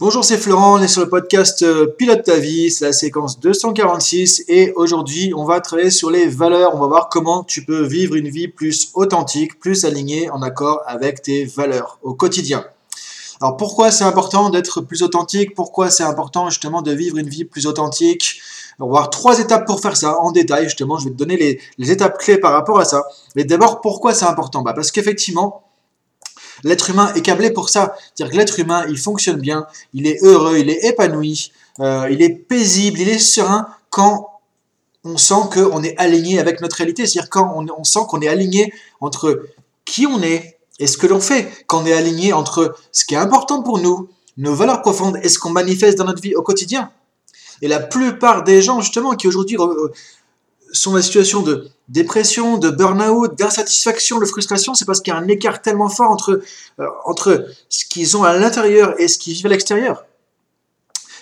Bonjour, c'est Florent, on est sur le podcast euh, Pilote ta vie, c'est la séquence 246 et aujourd'hui on va travailler sur les valeurs, on va voir comment tu peux vivre une vie plus authentique, plus alignée en accord avec tes valeurs au quotidien. Alors pourquoi c'est important d'être plus authentique? Pourquoi c'est important justement de vivre une vie plus authentique? On va voir trois étapes pour faire ça en détail justement, je vais te donner les, étapes clés par rapport à ça. Mais d'abord pourquoi c'est important? Bah Parce qu'effectivement, L'être humain est câblé pour ça. C'est-à-dire que l'être humain, il fonctionne bien, il est heureux, il est épanoui, euh, il est paisible, il est serein quand on sent qu'on est aligné avec notre réalité. C'est-à-dire quand on, sent qu'on est aligné entre qui on est et ce que l'on fait. Quand on est aligné entre ce qui est important pour nous, nos valeurs profondes et ce qu'on manifeste dans notre vie au quotidien. Et la plupart des gens, justement, qui aujourd'hui sont dans la situation de dépression, de burn-out, d'insatisfaction, de frustration, c'est parce qu'il y a un écart tellement fort entre, euh, entre ce qu'ils ont à l'intérieur et ce qu'ils vivent à l'extérieur.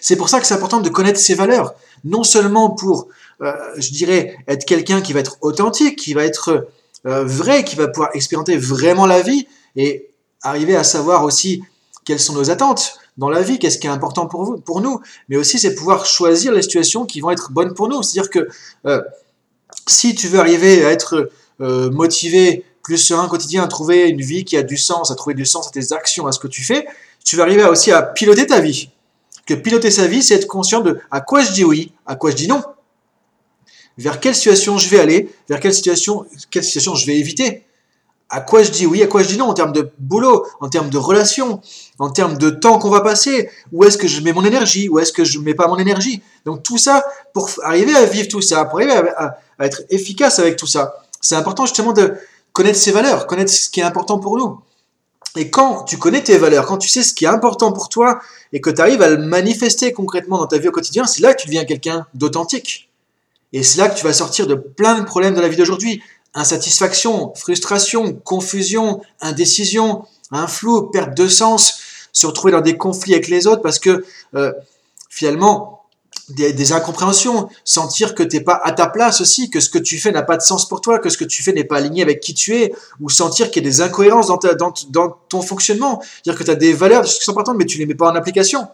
C'est pour ça que c'est important de connaître ses valeurs, non seulement pour, euh, je dirais, être quelqu'un qui va être authentique, qui va être euh, vrai, qui va pouvoir expérimenter vraiment la vie et arriver à savoir aussi quelles sont nos attentes dans la vie, qu'est-ce qui est important pour, vous, pour nous, mais aussi c'est pouvoir choisir les situations qui vont être bonnes pour nous. C'est-à-dire que si tu veux arriver à être euh, motivé, plus serein quotidien, à trouver une vie qui a du sens, à trouver du sens à tes actions, à ce que tu fais, tu vas arriver aussi à piloter ta vie. Que piloter sa vie, c'est être conscient de à quoi je dis oui, à quoi je dis non. Vers quelle situation je vais aller, vers quelle situation, quelle situation je vais éviter à quoi je dis oui, à quoi je dis non en termes de boulot, en termes de relations, en termes de temps qu'on va passer, où est-ce que je mets mon énergie, où est-ce que je mets pas mon énergie. Donc tout ça, pour arriver à vivre tout ça, pour arriver à, être efficace avec tout ça, c'est important justement de connaître ses valeurs, connaître ce qui est important pour nous. Et quand tu connais tes valeurs, quand tu sais ce qui est important pour toi et que tu arrives à le manifester concrètement dans ta vie au quotidien, c'est là que tu deviens quelqu'un d'authentique. Et c'est là que tu vas sortir de plein de problèmes de la vie d'aujourd'hui insatisfaction, frustration, confusion, indécision, un flou, perte de sens, se retrouver dans des conflits avec les autres parce que euh, finalement, des, incompréhensions, sentir que tu n'es pas à ta place aussi, que ce que tu fais n'a pas de sens pour toi, que ce que tu fais n'est pas aligné avec qui tu es, ou sentir qu'il y a des incohérences dans, dans, ton fonctionnement, dire que tu as des valeurs qui sont importantes mais tu les mets pas en application.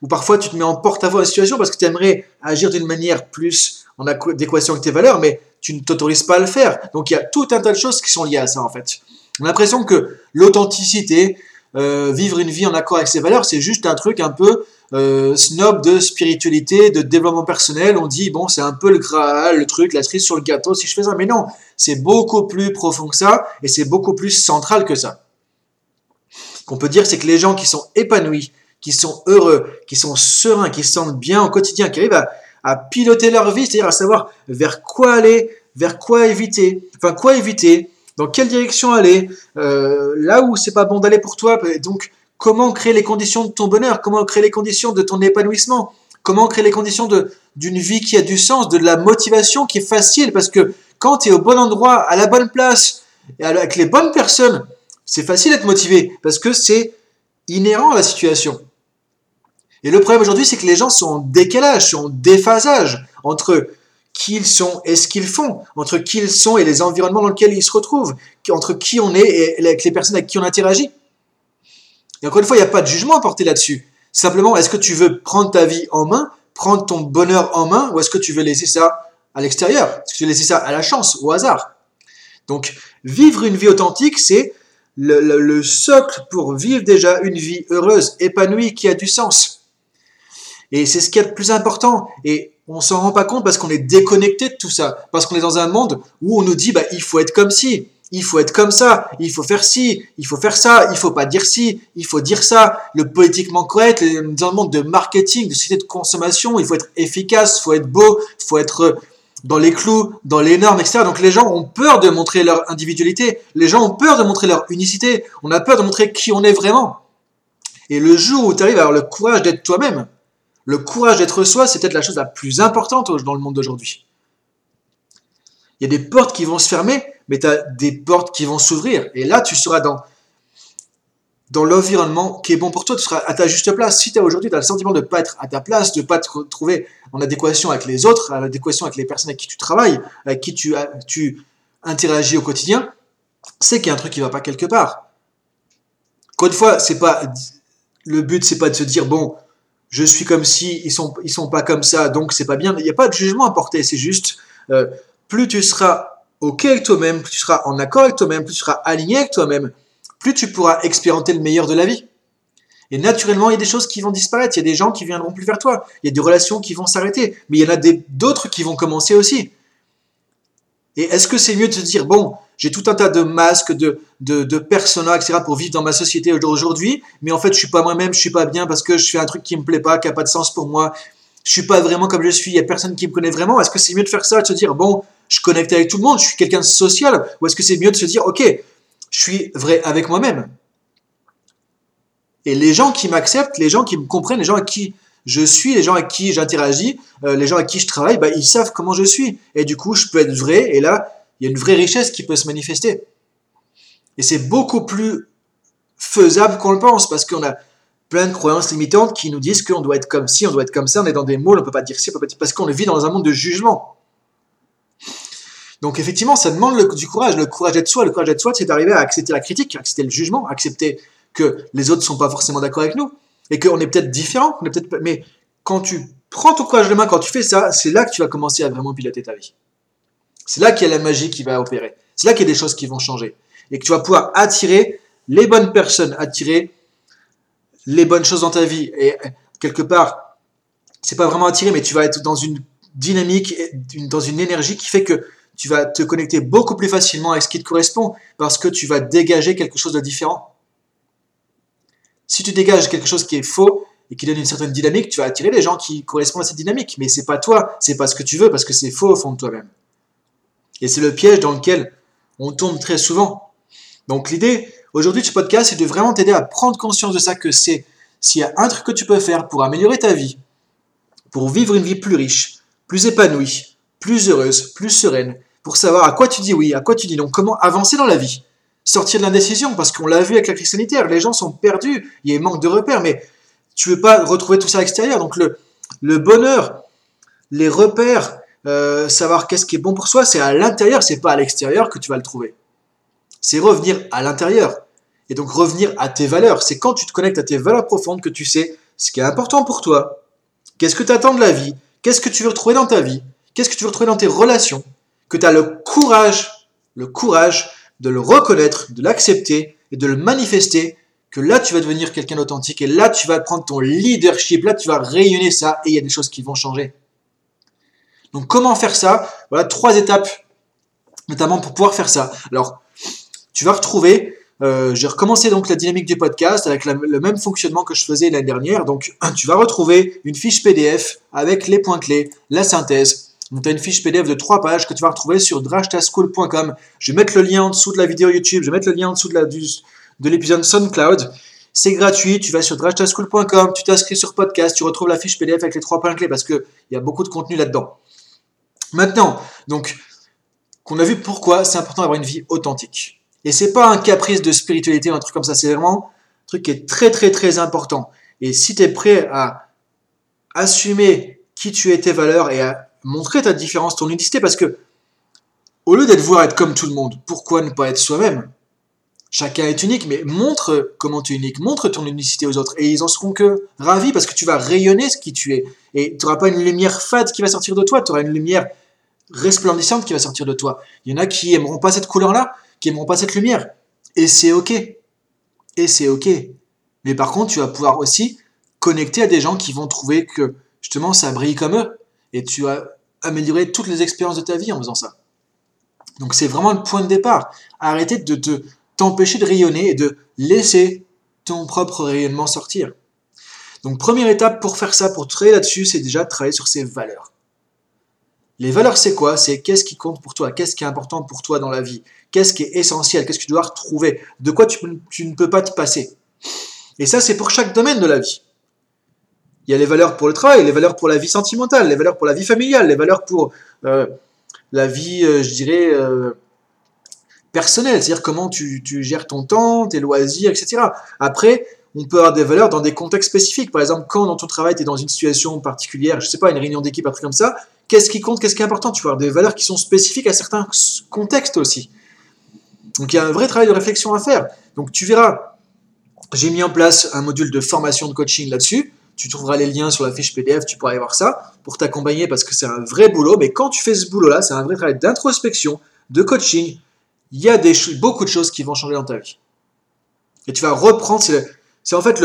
Ou parfois tu te mets en porte-à-faux à la situation parce que tu aimerais agir d'une manière plus en adéquation avec tes valeurs, mais tu ne t'autorises pas à le faire. Donc il y a tout un tas de choses qui sont liées à ça en fait. On a l'impression que l'authenticité, euh, vivre une vie en accord avec ses valeurs, c'est juste un truc un peu euh, snob de spiritualité, de développement personnel. On dit, bon, c'est un peu le graal, le truc, la cerise sur le gâteau si je fais ça. Mais non, c'est beaucoup plus profond que ça et c'est beaucoup plus central que ça. Qu'on peut dire, c'est que les gens qui sont épanouis, qui sont heureux, qui sont sereins, qui se sentent bien au quotidien, qui arrivent à, à piloter leur vie, c'est-à-dire à savoir vers quoi aller, vers quoi éviter, enfin quoi éviter, dans quelle direction aller, euh, là où c'est pas bon d'aller pour toi. Donc comment créer les conditions de ton bonheur, comment créer les conditions de ton épanouissement, comment créer les conditions d'une vie qui a du sens, de la motivation qui est facile, parce que quand tu es au bon endroit, à la bonne place, et avec les bonnes personnes, c'est facile d'être motivé, parce que c'est inhérent à la situation. Et le problème aujourd'hui, c'est que les gens sont en décalage, sont en déphasage entre qui ils sont et ce qu'ils font, entre qui ils sont et les environnements dans lesquels ils se retrouvent, entre qui on est et avec les personnes avec qui on interagit. Et encore une fois, il n'y a pas de jugement à porter là-dessus. Simplement, est-ce que tu veux prendre ta vie en main, prendre ton bonheur en main, ou est-ce que tu veux laisser ça à l'extérieur? Est-ce que tu veux laisser ça à la chance, au hasard? Donc, vivre une vie authentique, c'est le, le socle pour vivre déjà une vie heureuse, épanouie, qui a du sens. Et c'est ce qui est le plus important. Et on s'en rend pas compte parce qu'on est déconnecté de tout ça. Parce qu'on est dans un monde où on nous dit, bah, il faut être comme ci, il faut être comme ça, il faut faire ci, il faut faire ça, il faut pas dire ci, il faut dire ça. Le politiquement correct, dans un monde de marketing, de société de consommation, il faut être efficace, faut être beau, faut être dans les clous, dans les normes, etc. Donc les gens ont peur de montrer leur individualité, les gens ont peur de montrer leur unicité, on a peur de montrer qui on est vraiment. Et le jour où tu arrives à avoir le courage d'être toi-même, le courage d'être soi, c'est peut-être la chose la plus importante dans le monde d'aujourd'hui. Il y a des portes qui vont se fermer, mais tu as des portes qui vont s'ouvrir. Et là, tu seras dans, dans l'environnement qui est bon pour toi, tu seras à ta juste place. Si tu as aujourd'hui le sentiment de ne pas être à ta place, de ne pas te retrouver en adéquation avec les autres, en adéquation avec les personnes avec qui tu travailles, avec qui tu, tu interagis au quotidien, c'est qu'il y a un truc qui ne va pas quelque part. Encore une fois, c'est pas le but, c'est pas de se dire, bon, je suis comme si, ils sont, ils sont pas comme ça, donc c'est pas bien. Il n'y a pas de jugement à porter, c'est juste, euh, plus tu seras OK avec toi-même, plus tu seras en accord avec toi-même, plus tu seras aligné avec toi-même, plus tu pourras expérimenter le meilleur de la vie. Et naturellement, il y a des choses qui vont disparaître, il y a des gens qui viendront plus vers toi, il y a des relations qui vont s'arrêter, mais il y en a d'autres qui vont commencer aussi. Et est-ce que c'est mieux de se dire, bon, j'ai tout un tas de masques, de, de, de etc. pour vivre dans ma société aujourd'hui, mais en fait, je suis pas moi-même, je suis pas bien parce que je fais un truc qui me plaît pas, qui a pas de sens pour moi. Je suis pas vraiment comme je suis, il y a personne qui me connaît vraiment. Est-ce que c'est mieux de faire ça, de se dire, bon, je connecte avec tout le monde, je suis quelqu'un de social, ou est-ce que c'est mieux de se dire, ok, je suis vrai avec moi-même? Et les gens qui m'acceptent, les gens qui me comprennent, les gens à qui je suis, les gens avec qui j'interagis, euh, les gens avec qui je travaille, bah, ils savent comment je suis. Et du coup, je peux être vrai, et là, il y a une vraie richesse qui peut se manifester. Et c'est beaucoup plus faisable qu'on le pense, parce qu'on a plein de croyances limitantes qui nous disent qu'on doit être comme ci, on doit être comme ça, on est dans des mots, on ne peut pas dire ci, on peut pas dire... parce qu'on vit dans un monde de jugement. Donc effectivement, ça demande du courage, le courage d'être soi. Le courage d'être soi, c'est d'arriver à accepter la critique, accepter le jugement, accepter que les autres ne sont pas forcément d'accord avec nous, et qu'on est peut-être différent, mais quand tu prends ton courage de main, quand tu fais ça, c'est là que tu vas commencer à vraiment piloter ta vie. C'est là qu'il y a la magie qui va opérer. C'est là qu'il y a des choses qui vont changer. Et que tu vas pouvoir attirer les bonnes personnes, attirer les bonnes choses dans ta vie. Et quelque part, c'est pas vraiment attirer, mais tu vas être dans une dynamique, dans une énergie qui fait que tu vas te connecter beaucoup plus facilement avec ce qui te correspond parce que tu vas dégager quelque chose de différent. Si tu dégages quelque chose qui est faux et qui donne une certaine dynamique, tu vas attirer les gens qui correspondent à cette dynamique. Mais c'est pas toi, c'est pas ce que tu veux parce que c'est faux au fond de toi-même. Et c'est le piège dans lequel on tombe très souvent. Donc l'idée aujourd'hui de ce podcast, c'est de vraiment t'aider à prendre conscience de ça, que c'est s'il y a un truc que tu peux faire pour améliorer ta vie, pour vivre une vie plus riche, plus épanouie, plus heureuse, plus sereine, pour savoir à quoi tu dis oui, à quoi tu dis non, comment avancer dans la vie, sortir de l'indécision, parce qu'on l'a vu avec la crise sanitaire, les gens sont perdus, il y a un manque de repères, mais tu veux pas retrouver tout ça à l'extérieur. Donc le bonheur, les repères, euh, savoir qu'est-ce qui est bon pour soi, c'est à l'intérieur, c'est pas à l'extérieur que tu vas le trouver. C'est revenir à l'intérieur. Et donc revenir à tes valeurs. C'est quand tu te connectes à tes valeurs profondes que tu sais ce qui est important pour toi. Qu'est-ce que tu attends de la vie? Qu'est-ce que tu veux retrouver dans ta vie? Qu'est-ce que tu veux retrouver dans tes relations? Que tu as le courage, le courage de le reconnaître, de l'accepter et de le manifester que là tu vas devenir quelqu'un d'authentique et là tu vas prendre ton leadership, là tu vas rayonner ça et il y a des choses qui vont changer. Donc comment faire ça? Voilà trois étapes, notamment pour pouvoir faire ça. Alors, tu vas retrouver, euh, j'ai recommencé donc la dynamique du podcast avec le même fonctionnement que je faisais l'année dernière. Donc tu vas retrouver une fiche PDF avec les points clés, la synthèse. Donc tu as une fiche PDF de trois pages que tu vas retrouver sur drashtaschool.com. Je vais mettre le lien en dessous de la vidéo YouTube, je vais mettre le lien en dessous de, la, de l'épisode SoundCloud. C'est gratuit, tu vas sur drashtaschool.com, tu t'inscris sur podcast, tu retrouves la fiche PDF avec les trois points clés parce qu'il y a beaucoup de contenu là-dedans. Maintenant, donc, qu'on a vu pourquoi c'est important d'avoir une vie authentique. Et c'est pas un caprice de spiritualité ou un truc comme ça, c'est vraiment un truc qui est très très très important. Et si tu es prêt à assumer qui tu es, tes valeurs et à montrer ta différence, ton unicité, parce que au lieu d'être voir être comme tout le monde, pourquoi ne pas être soi-même? Chacun est unique, mais montre comment tu es unique, montre ton unicité aux autres, et ils en seront que ravis parce que tu vas rayonner ce qui tu es. Et tu n'auras pas une lumière fade qui va sortir de toi, tu auras une lumière resplendissante qui va sortir de toi. Il y en a qui aimeront pas cette couleur-là, qui aimeront pas cette lumière, et c'est ok. Et c'est ok. Mais par contre, tu vas pouvoir aussi connecter à des gens qui vont trouver que justement ça brille comme eux, et tu vas améliorer toutes les expériences de ta vie en faisant ça. Donc c'est vraiment le point de départ. Arrêtez de te t'empêcher de rayonner et de laisser ton propre rayonnement sortir. Donc première étape pour faire ça, pour travailler là-dessus, c'est déjà travailler sur ses valeurs. Les valeurs, c'est quoi? C'est qu'est-ce qui compte pour toi? Qu'est-ce qui est important pour toi dans la vie? Qu'est-ce qui est essentiel? Qu'est-ce que tu dois retrouver? De quoi tu, ne peux pas te passer? Et ça, c'est pour chaque domaine de la vie. Il y a les valeurs pour le travail, les valeurs pour la vie sentimentale, les valeurs pour la vie familiale, les valeurs pour euh, la vie, euh, je dirais, euh, personnel, c'est-à-dire comment tu, gères ton temps, tes loisirs, etc. Après, on peut avoir des valeurs dans des contextes spécifiques. Par exemple, quand dans ton travail, tu es dans une situation particulière, je ne sais pas, une réunion d'équipe, un truc comme ça, qu'est-ce qui compte, qu'est-ce qui est important Tu avoir des valeurs qui sont spécifiques à certains contextes aussi. Donc il y a un vrai travail de réflexion à faire. Donc tu verras, j'ai mis en place un module de formation de coaching là-dessus. Tu trouveras les liens sur la fiche PDF, tu pourras aller voir ça pour t'accompagner parce que c'est un vrai boulot. Mais quand tu fais ce boulot-là, c'est un vrai travail d'introspection, de coaching. Il y a beaucoup de choses qui vont changer dans ta vie. Et tu vas reprendre, c'est en fait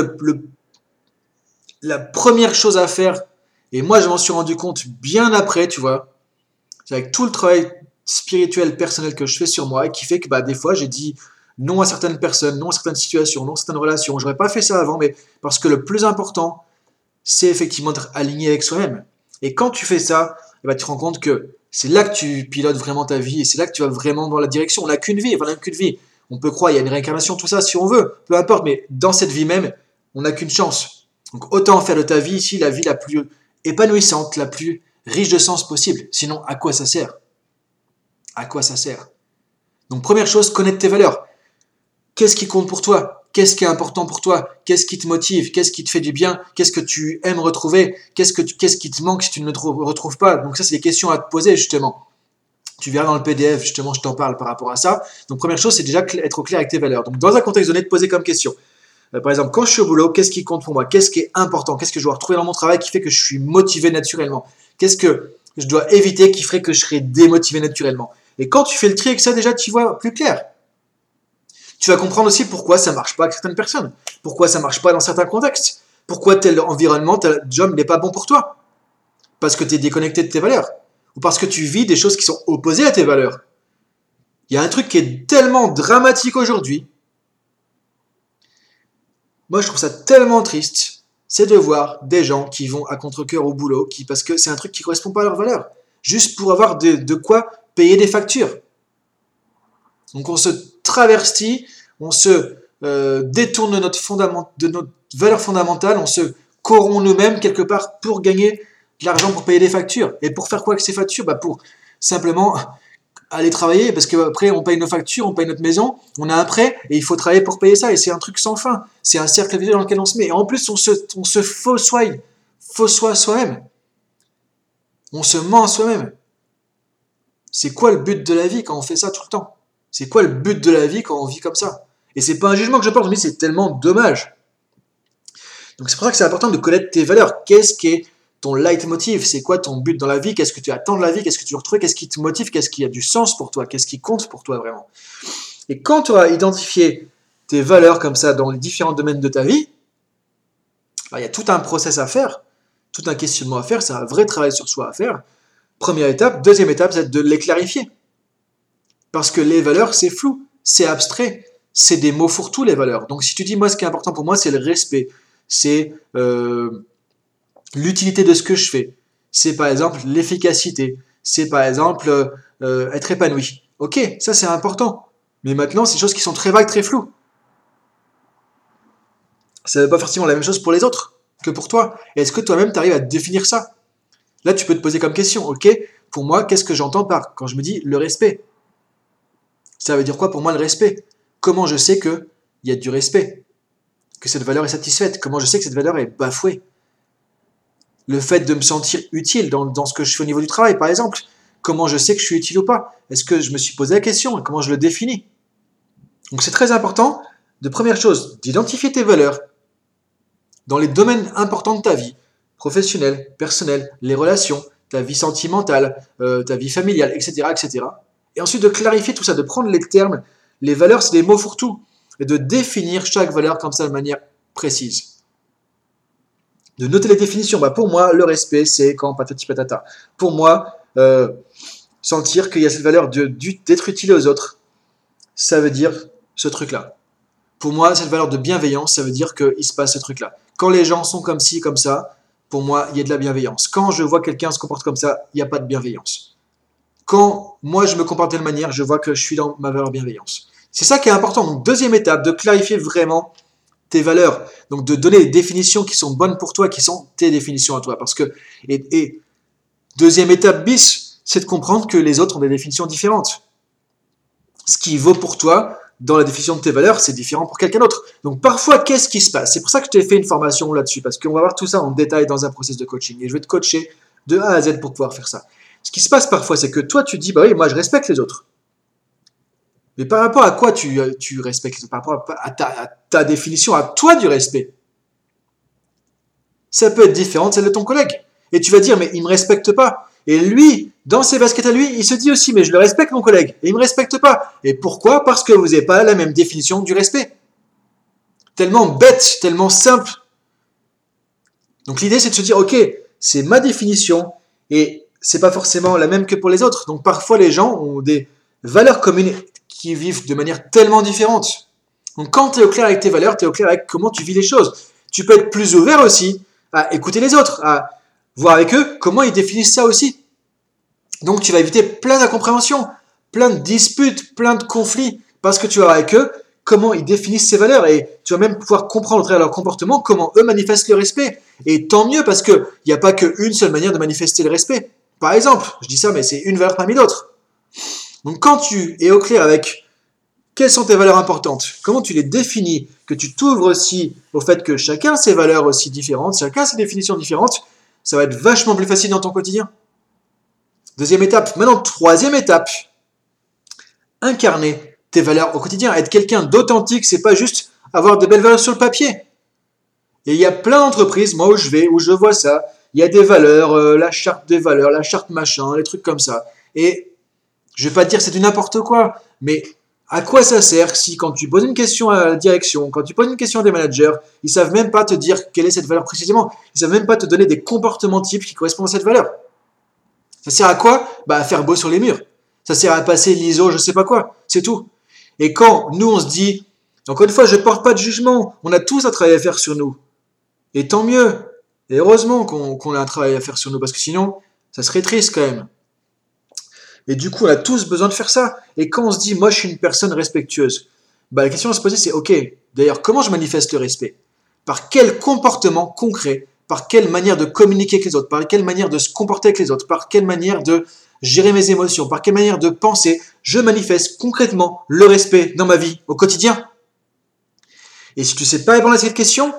la première chose à faire. Et moi, je m'en suis rendu compte bien après, tu vois. Avec tout le travail spirituel, personnel que je fais sur moi et qui fait que bah, des fois, j'ai dit non à certaines personnes, non à certaines situations, non à certaines relations. J'aurais pas fait ça avant, mais parce que le plus important, c'est effectivement d'être aligné avec soi-même. Et quand tu fais ça, eh ben, tu te rends compte que c'est là que tu pilotes vraiment ta vie et c'est là que tu vas vraiment dans la direction. On n'a qu'une vie, on n'a qu'une vie. On peut croire, il y a une réincarnation, tout ça, si on veut, peu importe, mais dans cette vie même, on n'a qu'une chance. Donc autant faire de ta vie ici la vie la plus épanouissante, la plus riche de sens possible. Sinon, à quoi ça sert? À quoi ça sert? Donc première chose, connaître tes valeurs. Qu'est-ce qui compte pour toi? Qu'est-ce qui est important pour toi? Qu'est-ce qui te motive? Qu'est-ce qui te fait du bien? Qu'est-ce que tu aimes retrouver? Qu'est-ce que qu'est-ce qui te manque si tu ne le retrouves pas? Donc ça, c'est des questions à te poser justement. Tu verras dans le PDF, justement, je t'en parle par rapport à ça. Donc première chose, c'est déjà être au clair avec tes valeurs. Donc dans un contexte donné, te poser comme question. Euh, par exemple, quand je suis au boulot, qu'est-ce qui compte pour moi? Qu'est-ce qui est important? Qu'est-ce que je dois retrouver dans mon travail qui fait que je suis motivé naturellement? Qu'est-ce que je dois éviter qui ferait que je serais démotivé naturellement? Et quand tu fais le tri avec ça, déjà, tu vois plus clair. Tu vas comprendre aussi pourquoi ça marche pas avec certaines personnes, pourquoi ça marche pas dans certains contextes, pourquoi tel environnement, tel job n'est pas bon pour toi? Parce que tu es déconnecté de tes valeurs, ou parce que tu vis des choses qui sont opposées à tes valeurs. Il y a un truc qui est tellement dramatique aujourd'hui. Moi, je trouve ça tellement triste, c'est de voir des gens qui vont à contre-coeur au boulot, qui, parce que c'est un truc qui correspond pas à leurs valeurs, juste pour avoir de, de quoi payer des factures. Donc on se travertit, on se euh, détourne de notre, de notre valeur fondamentale, on se corrompt nous-mêmes quelque part pour gagner de l'argent pour payer des factures. Et pour faire quoi avec ces factures? Bah Pour simplement aller travailler, parce qu'après on paye nos factures, on paye notre maison, on a un prêt, et il faut travailler pour payer ça, et c'est un truc sans fin. C'est un cercle vicieux dans lequel on se met. Et en plus, on se, on se faussoie, faussoie soi-même. On se ment à soi-même. C'est quoi le but de la vie quand on fait ça tout le temps? C'est quoi le but de la vie quand on vit comme ça? Et c'est pas un jugement que je porte, mais c'est tellement dommage. Donc c'est pour ça que c'est important de connaître tes valeurs. Qu'est-ce qui est ton leitmotiv C'est quoi ton but dans la vie? Qu'est-ce que tu attends de la vie? Qu'est-ce que tu veux retrouver? Qu'est-ce qui te motive? Qu'est-ce qui a du sens pour toi? Qu'est-ce qui compte pour toi vraiment? Et quand tu auras identifié tes valeurs comme ça dans les différents domaines de ta vie, bah, il y a tout un process à faire, tout un questionnement à faire, c'est un vrai travail sur soi à faire. Première étape. Deuxième étape, c'est de les clarifier. Parce que les valeurs, c'est flou, c'est abstrait, c'est des mots fourre-tout, les valeurs. Donc si tu dis, moi, ce qui est important pour moi, c'est le respect, c'est euh, l'utilité de ce que je fais, c'est par exemple l'efficacité, c'est par exemple euh, être épanoui. Ok, ça c'est important. Mais maintenant, c'est des choses qui sont très vagues, très floues. Ça n'est pas forcément la même chose pour les autres que pour toi. Est-ce que toi-même, tu arrives à définir ça? Là, tu peux te poser comme question, ok, pour moi, qu'est-ce que j'entends par quand je me dis le respect? Ça veut dire quoi pour moi le respect? Comment je sais qu'il y a du respect? Que cette valeur est satisfaite? Comment je sais que cette valeur est bafouée? Le fait de me sentir utile dans, ce que je fais au niveau du travail, par exemple. Comment je sais que je suis utile ou pas? Est-ce que je me suis posé la question? Comment je le définis? Donc c'est très important, de première chose, d'identifier tes valeurs dans les domaines importants de ta vie professionnel, personnel, les relations, ta vie sentimentale, euh, ta vie familiale, etc., etc. Et ensuite de clarifier tout ça, de prendre les termes, les valeurs, c'est des mots pour tout, et de définir chaque valeur comme ça de manière précise. De noter les définitions. Bah pour moi, le respect, c'est quand patati patata. Pour moi, euh, sentir qu'il y a cette valeur d'être utile aux autres, ça veut dire ce truc-là. Pour moi, cette valeur de bienveillance, ça veut dire qu'il se passe ce truc-là. Quand les gens sont comme ci, comme ça, pour moi, il y a de la bienveillance. Quand je vois quelqu'un se comporte comme ça, il n'y a pas de bienveillance. Quand moi, je me comporte de telle manière, je vois que je suis dans ma valeur bienveillance. C'est ça qui est important. Deuxième étape, de clarifier vraiment tes valeurs. Donc, de donner des définitions qui sont bonnes pour toi, qui sont tes définitions à toi. Parce que, et, et deuxième étape bis, c'est de comprendre que les autres ont des définitions différentes. Ce qui vaut pour toi dans la définition de tes valeurs, c'est différent pour quelqu'un d'autre. Donc parfois, qu'est-ce qui se passe? C'est pour ça que je t'ai fait une formation là-dessus, parce qu'on va voir tout ça en détail dans un processus de coaching. Et je vais te coacher de A à Z pour pouvoir faire ça. Ce qui se passe parfois, c'est que toi, tu dis, bah oui, moi, je respecte les autres. Mais par rapport à quoi tu, tu respectes? Par rapport à ta, à ta définition, à toi du respect. Ça peut être différent de celle de ton collègue. Et tu vas dire, mais il ne me respecte pas. Et lui, dans ses baskets à lui, il se dit aussi, mais je le respecte mon collègue, et il ne me respecte pas. Et pourquoi? Parce que vous n'avez pas la même définition du respect. Tellement bête, tellement simple. Donc l'idée, c'est de se dire, ok, c'est ma définition, et c'est pas forcément la même que pour les autres. Donc parfois, les gens ont des valeurs communes qui vivent de manière tellement différente. Donc quand tu es au clair avec tes valeurs, tu es au clair avec comment tu vis les choses. Tu peux être plus ouvert aussi à écouter les autres, à voir avec eux comment ils définissent ça aussi. Donc tu vas éviter plein d'incompréhensions, plein de disputes, plein de conflits, parce que tu vas voir avec eux comment ils définissent ces valeurs et tu vas même pouvoir comprendre au travers leur comportement comment eux manifestent le respect. Et tant mieux parce qu'il n'y a pas qu'une seule manière de manifester le respect. Par exemple, je dis ça, mais c'est une valeur parmi d'autres. Donc quand tu es au clair avec quelles sont tes valeurs importantes, comment tu les définis, que tu t'ouvres aussi au fait que chacun a ses valeurs aussi différentes, chacun a ses définitions différentes, ça va être vachement plus facile dans ton quotidien. Deuxième étape. Maintenant, troisième étape. Incarner tes valeurs au quotidien. Être quelqu'un d'authentique, c'est pas juste avoir de belles valeurs sur le papier. Et il y a plein d'entreprises, moi où je vais, où je vois ça. Il y a des valeurs, euh, la charte des valeurs, la charte machin, les trucs comme ça. Et je vais pas dire c'est du n'importe quoi, mais à quoi ça sert si quand tu poses une question à la direction, quand tu poses une question à des managers, ils savent même pas te dire quelle est cette valeur précisément. Ils savent même pas te donner des comportements types qui correspondent à cette valeur. Ça sert à quoi? Bah à faire beau sur les murs. Ça sert à passer l'ISO, je sais pas quoi. C'est tout. Et quand nous on se dit, encore une fois, je porte pas de jugement. On a tous un travail à faire sur nous. Et tant mieux. Et heureusement qu'on a un travail à faire sur nous, parce que sinon, ça serait triste quand même. Et du coup, on a tous besoin de faire ça. Et quand on se dit, moi, je suis une personne respectueuse, bah, la question à se poser, c'est, OK, d'ailleurs, comment je manifeste le respect? Par quel comportement concret? Par quelle manière de communiquer avec les autres? Par quelle manière de se comporter avec les autres? Par quelle manière de gérer mes émotions? Par quelle manière de penser? Je manifeste concrètement le respect dans ma vie au quotidien. Et si tu ne sais pas répondre à cette question,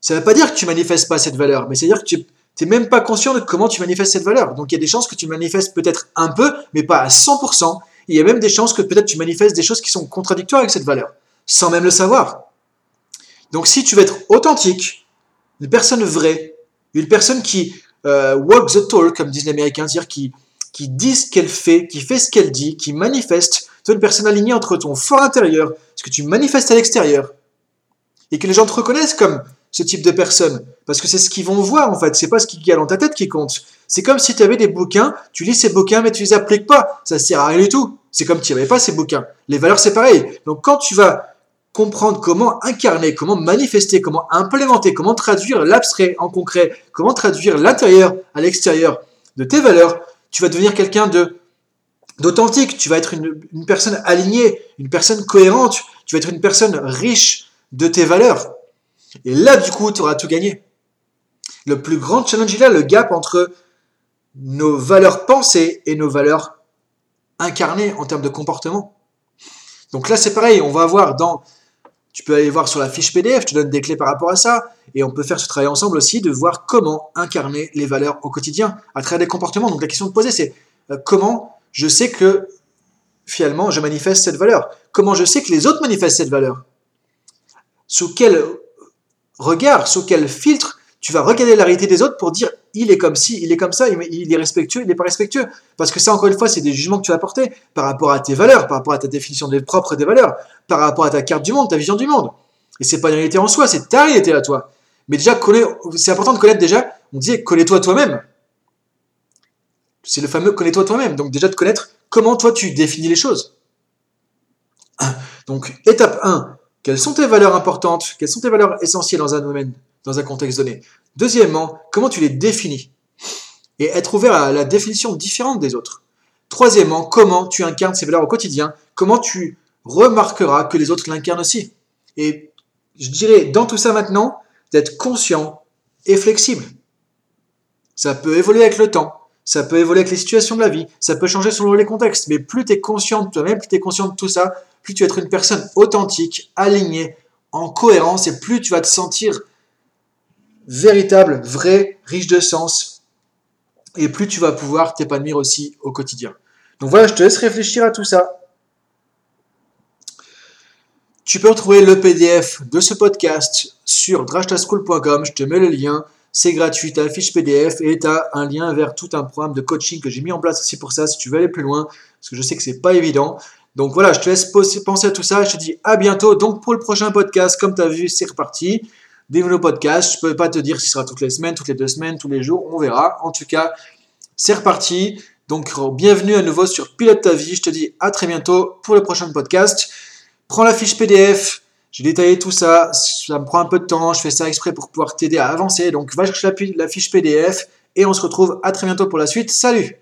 ça ne veut pas dire que tu manifestes pas cette valeur, mais c'est-à-dire que tu tu n'es même pas conscient de comment tu manifestes cette valeur. Donc il y a des chances que tu manifestes peut-être un peu, mais pas à 100%. il y a même des chances que peut-être tu manifestes des choses qui sont contradictoires avec cette valeur, sans même le savoir. Donc si tu veux être authentique, une personne vraie, une personne qui euh, walk the talk, comme disent les Américains, c'est-à-dire qui, qui dit ce qu'elle fait, qui fait ce qu'elle dit, qui manifeste, es une personne alignée entre ton fort intérieur, ce que tu manifestes à l'extérieur, et que les gens te reconnaissent comme ce type de personne. Parce que c'est ce qu'ils vont voir, en fait. C'est pas ce qui y a dans ta tête qui compte. C'est comme si tu avais des bouquins, tu lis ces bouquins, mais tu les appliques pas. Ça sert à rien du tout. C'est comme tu n'avais pas ces bouquins. Les valeurs, c'est pareil. Donc, quand tu vas comprendre comment incarner, comment manifester, comment implémenter, comment traduire l'abstrait en concret, comment traduire l'intérieur à l'extérieur de tes valeurs, tu vas devenir quelqu'un de d'authentique, tu vas être une personne alignée, une personne cohérente, tu vas être une personne riche de tes valeurs. Et là, du coup, tu auras tout gagné. Le plus grand challenge est là, le gap entre nos valeurs pensées et nos valeurs incarnées en termes de comportement. Donc là, c'est pareil, on va voir dans... Tu peux aller voir sur la fiche PDF, je te donne des clés par rapport à ça, et on peut faire ce travail ensemble aussi de voir comment incarner les valeurs au quotidien à travers des comportements. Donc la question de poser, c'est euh, comment je sais que finalement je manifeste cette valeur? Comment je sais que les autres manifestent cette valeur? Sous quel regarde sous quel filtre tu vas regarder la réalité des autres pour dire il est comme ci, il est comme ça, il est respectueux, il n'est pas respectueux. Parce que ça, encore une fois, c'est des jugements que tu vas apporter par rapport à tes valeurs, par rapport à ta définition des propres des valeurs, par rapport à ta carte du monde, ta vision du monde. Et c'est pas une réalité en soi, c'est ta réalité à toi. Mais déjà, c'est important de connaître déjà, on disait connais-toi toi-même. C'est le fameux connais-toi toi-même. Donc déjà de connaître comment toi tu définis les choses. Donc étape 1, quelles sont tes valeurs importantes? Quelles sont tes valeurs essentielles dans un domaine, dans un contexte donné? Deuxièmement, comment tu les définis? Et être ouvert à la définition différente des autres. Troisièmement, comment tu incarnes ces valeurs au quotidien? Comment tu remarqueras que les autres l'incarnent aussi? Et je dirais, dans tout ça maintenant, d'être conscient et flexible. Ça peut évoluer avec le temps, ça peut évoluer avec les situations de la vie, ça peut changer selon les contextes, mais plus tu es conscient de toi-même, plus tu es conscient de tout ça, plus tu vas être une personne authentique, alignée, en cohérence, et plus tu vas te sentir véritable, vrai, riche de sens, et plus tu vas pouvoir t'épanouir aussi au quotidien. Donc voilà, je te laisse réfléchir à tout ça. Tu peux retrouver le PDF de ce podcast sur drashtaschool.com. Je te mets le lien. C'est gratuit, tu as la PDF et tu as un lien vers tout un programme de coaching que j'ai mis en place aussi pour ça, si tu veux aller plus loin, parce que je sais que c'est pas évident. Donc voilà, je te laisse penser à tout ça. Je te dis à bientôt. Donc pour le prochain podcast, comme tu as vu, c'est reparti. Des nouveaux podcasts. Je ne peux pas te dire si ce sera toutes les semaines, toutes les deux semaines, tous les jours. On verra. En tout cas, c'est reparti. Donc bienvenue à nouveau sur Pilote ta vie. Je te dis à très bientôt pour le prochain podcast. Prends la fiche PDF. J'ai détaillé tout ça. Ça me prend un peu de temps. Je fais ça exprès pour pouvoir t'aider à avancer. Donc va chercher la fiche PDF et on se retrouve à très bientôt pour la suite. Salut